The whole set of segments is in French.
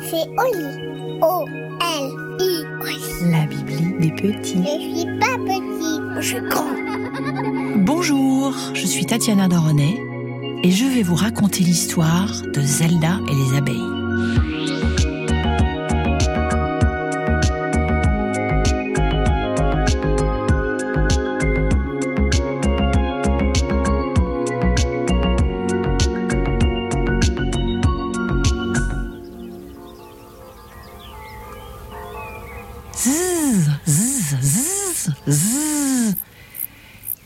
C'est Oli. O-L-I. La Bibli des petits. Je suis pas petit, je suis grand. Bonjour, je suis Tatiana Doronnet et je vais vous raconter l'histoire de Zelda et les abeilles. Zzz, zzz, zzz.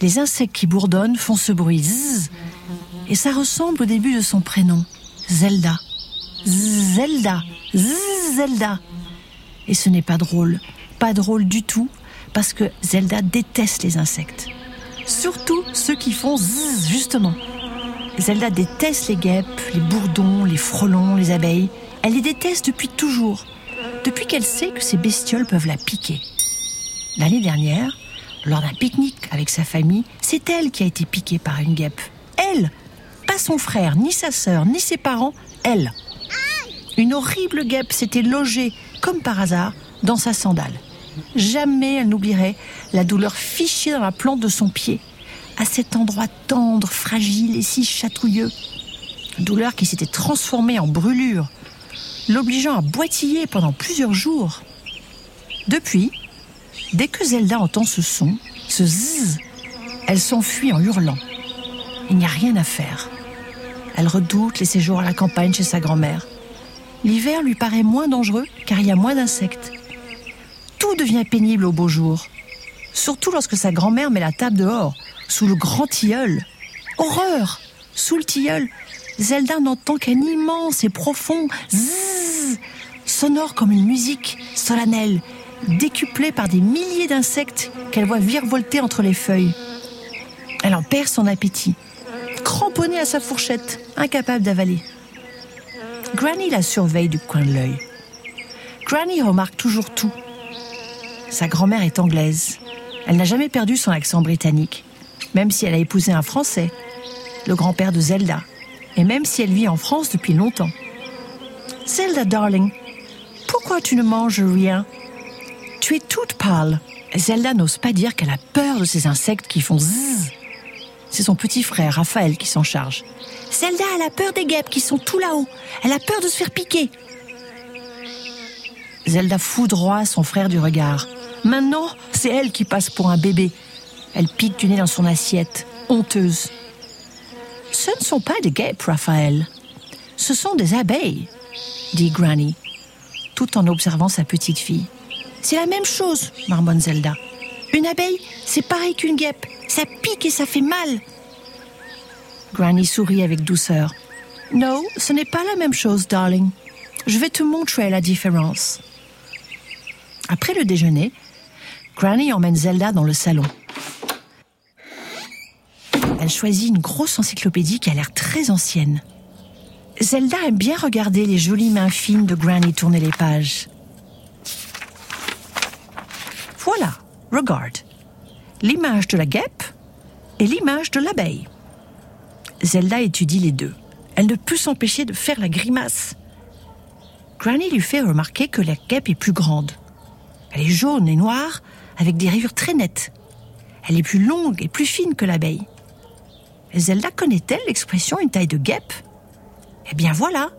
Les insectes qui bourdonnent font ce bruit zzz, et ça ressemble au début de son prénom, Zelda. Zelda, Zelda. Et ce n'est pas drôle, pas drôle du tout, parce que Zelda déteste les insectes. Surtout ceux qui font zzz, justement. Zelda déteste les guêpes, les bourdons, les frelons, les abeilles. Elle les déteste depuis toujours, depuis qu'elle sait que ces bestioles peuvent la piquer. L'année dernière, lors d'un pique-nique avec sa famille, c'est elle qui a été piquée par une guêpe. Elle Pas son frère, ni sa sœur, ni ses parents, elle. Une horrible guêpe s'était logée, comme par hasard, dans sa sandale. Jamais elle n'oublierait la douleur fichée dans la plante de son pied, à cet endroit tendre, fragile et si chatouilleux. Douleur qui s'était transformée en brûlure, l'obligeant à boitiller pendant plusieurs jours. Depuis, dès que Zelda entend ce son, ce zzz, elle s'enfuit en hurlant. Il n'y a rien à faire. Elle redoute les séjours à la campagne chez sa grand-mère. L'hiver lui paraît moins dangereux car il y a moins d'insectes. Tout devient pénible au beau jour, surtout lorsque sa grand-mère met la table dehors, sous le grand tilleul. Horreur Sous le tilleul, Zelda n'entend qu'un immense et profond zzz, sonore comme une musique solennelle, décuplée par des milliers d'insectes qu'elle voit virevolter entre les feuilles. Elle en perd son appétit, cramponnée à sa fourchette, incapable d'avaler. Granny la surveille du coin de l'œil. Granny remarque toujours tout. Sa grand-mère est anglaise. Elle n'a jamais perdu son accent britannique, même si elle a épousé un Français, le grand-père de Zelda, et même si elle vit en France depuis longtemps. Zelda, darling, pourquoi tu ne manges rien Tu es toute pâle. Zelda n'ose pas dire qu'elle a peur de ces insectes qui font zzz. C'est son petit frère, Raphaël, qui s'en charge. Zelda, elle a peur des guêpes qui sont tout là-haut. Elle a peur de se faire piquer. Zelda foudroie son frère du regard. Maintenant, c'est elle qui passe pour un bébé. Elle pique du nez dans son assiette, honteuse. Ce ne sont pas des guêpes, Raphaël. Ce sont des abeilles, dit Granny, tout en observant sa petite fille. C'est la même chose, marmonne Zelda. Une abeille, c'est pareil qu'une guêpe. Ça pique et ça fait mal. Granny sourit avec douceur. Non, ce n'est pas la même chose, darling. Je vais te montrer la différence. Après le déjeuner, Granny emmène Zelda dans le salon. Elle choisit une grosse encyclopédie qui a l'air très ancienne. Zelda aime bien regarder les jolies mains fines de Granny tourner les pages. Voilà, regarde. L'image de la guêpe et l'image de l'abeille. Zelda étudie les deux. Elle ne peut s'empêcher de faire la grimace. Granny lui fait remarquer que la guêpe est plus grande. Elle est jaune et noire, avec des rayures très nettes. Elle est plus longue et plus fine que l'abeille. Zelda connaît-elle l'expression une taille de guêpe Eh bien voilà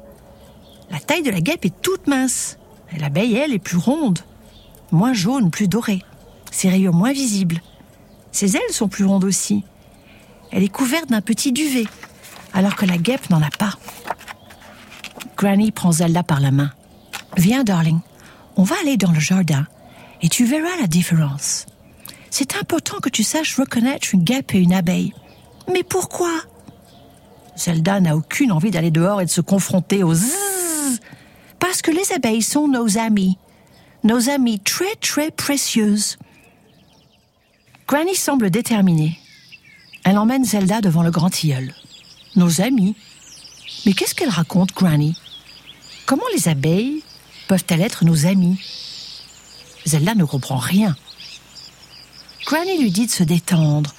La taille de la guêpe est toute mince. L'abeille, elle, est plus ronde, moins jaune, plus dorée. Ses rayures moins visibles. Ses ailes sont plus rondes aussi. Elle est couverte d'un petit duvet, alors que la guêpe n'en a pas. Granny prend Zelda par la main. Viens, darling, on va aller dans le jardin et tu verras la différence. C'est important que tu saches reconnaître une guêpe et une abeille. Mais pourquoi? Zelda n'a aucune envie d'aller dehors et de se confronter aux zzz. Parce que les abeilles sont nos amis. Nos amies très très précieuses. Granny semble déterminée. Elle emmène Zelda devant le grand tilleul. Nos amis Mais qu'est-ce qu'elle raconte, Granny? Comment les abeilles peuvent-elles être nos amies Zelda ne comprend rien. Granny lui dit de se détendre,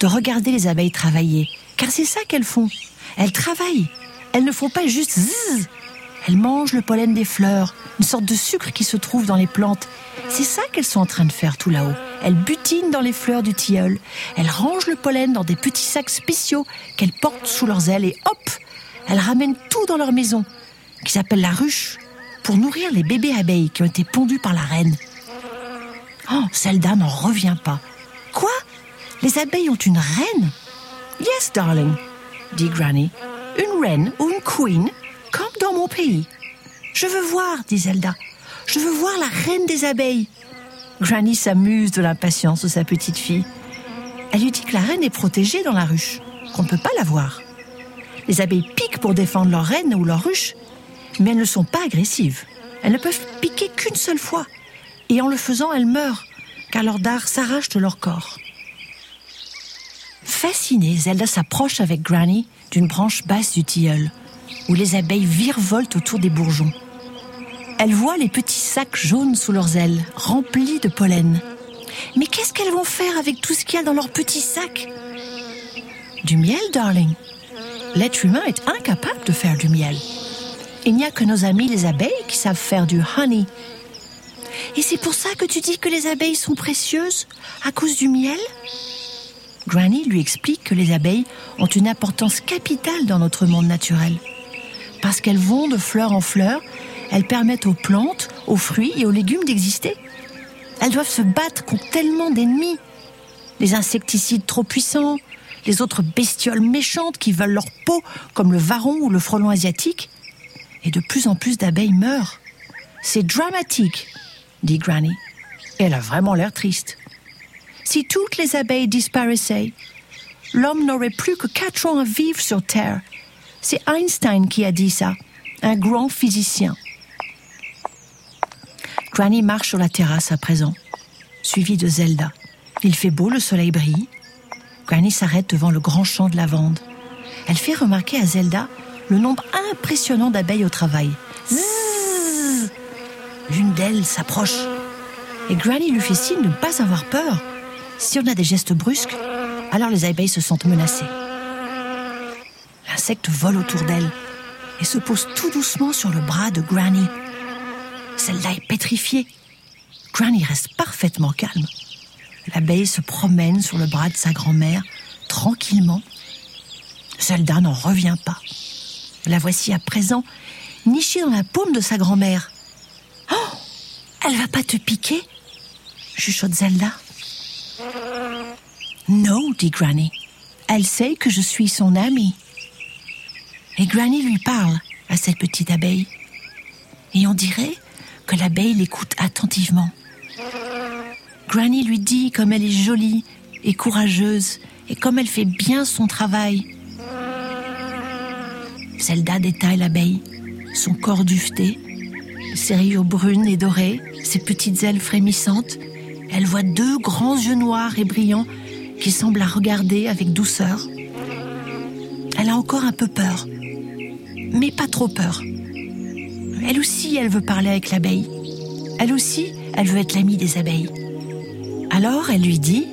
de regarder les abeilles travailler, car c'est ça qu'elles font. Elles travaillent, elles ne font pas juste zzz. Elles mangent le pollen des fleurs, une sorte de sucre qui se trouve dans les plantes. C'est ça qu'elles sont en train de faire tout là-haut. Elles butinent dans les fleurs du tilleul. Elles rangent le pollen dans des petits sacs spéciaux qu'elles portent sous leurs ailes et hop, elles ramènent tout dans leur maison, qui s'appelle la ruche, pour nourrir les bébés abeilles qui ont été pondus par la reine. Oh, Zelda n'en revient pas. Quoi? Les abeilles ont une reine? Yes, darling, dit Granny. Une reine ou une queen, comme dans mon pays. Je veux voir, dit Zelda. Je veux voir la reine des abeilles. Granny s'amuse de l'impatience de sa petite fille. Elle lui dit que la reine est protégée dans la ruche, qu'on ne peut pas la voir. Les abeilles piquent pour défendre leur reine ou leur ruche, mais elles ne sont pas agressives. Elles ne peuvent piquer qu'une seule fois, et en le faisant, elles meurent, car leur dard s'arrache de leur corps. Fascinée, Zelda s'approche avec Granny d'une branche basse du tilleul, où les abeilles virevoltent autour des bourgeons. Elle voit les petits sacs jaunes sous leurs ailes, remplis de pollen. Mais qu'est-ce qu'elles vont faire avec tout ce qu'il y a dans leurs petits sacs? Du miel, darling. L'être humain est incapable de faire du miel. Il n'y a que nos amis les abeilles qui savent faire du honey. Et c'est pour ça que tu dis que les abeilles sont précieuses? À cause du miel? Granny lui explique que les abeilles ont une importance capitale dans notre monde naturel. Parce qu'elles vont de fleur en fleur, elles permettent aux plantes, aux fruits et aux légumes d'exister. Elles doivent se battre contre tellement d'ennemis. Les insecticides trop puissants, les autres bestioles méchantes qui veulent leur peau, comme le varon ou le frelon asiatique. Et de plus en plus d'abeilles meurent. C'est dramatique, dit Granny. Elle a vraiment l'air triste. Si toutes les abeilles disparaissaient, l'homme n'aurait plus que quatre ans à vivre sur Terre. C'est Einstein qui a dit ça, un grand physicien. Granny marche sur la terrasse à présent, suivie de Zelda. Il fait beau, le soleil brille. Granny s'arrête devant le grand champ de lavande. Elle fait remarquer à Zelda le nombre impressionnant d'abeilles au travail. L'une d'elles s'approche. Et Granny lui fait signe de ne pas avoir peur. Si on a des gestes brusques, alors les abeilles se sentent menacées. L'insecte vole autour d'elle et se pose tout doucement sur le bras de Granny. Celle-là est pétrifiée. Granny reste parfaitement calme. L'abeille se promène sur le bras de sa grand-mère, tranquillement. Zelda n'en revient pas. La voici à présent, nichée dans la paume de sa grand-mère. Oh Elle va pas te piquer? chuchote Zelda. Non, dit Granny. Elle sait que je suis son amie. Et Granny lui parle à cette petite abeille. Et on dirait que l'abeille l'écoute attentivement. Granny lui dit comme elle est jolie et courageuse et comme elle fait bien son travail. Zelda détaille l'abeille, son corps duveté, ses rayures brunes et dorées, ses petites ailes frémissantes. Elle voit deux grands yeux noirs et brillants qui semblent la regarder avec douceur. Elle a encore un peu peur, mais pas trop peur. Elle aussi, elle veut parler avec l'abeille. Elle aussi, elle veut être l'amie des abeilles. Alors elle lui dit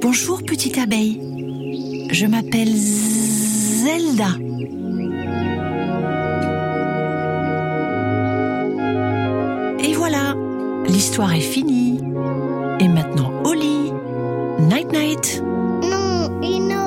Bonjour petite abeille, je m'appelle Zelda. Et voilà, l'histoire est finie. No, Non, et non.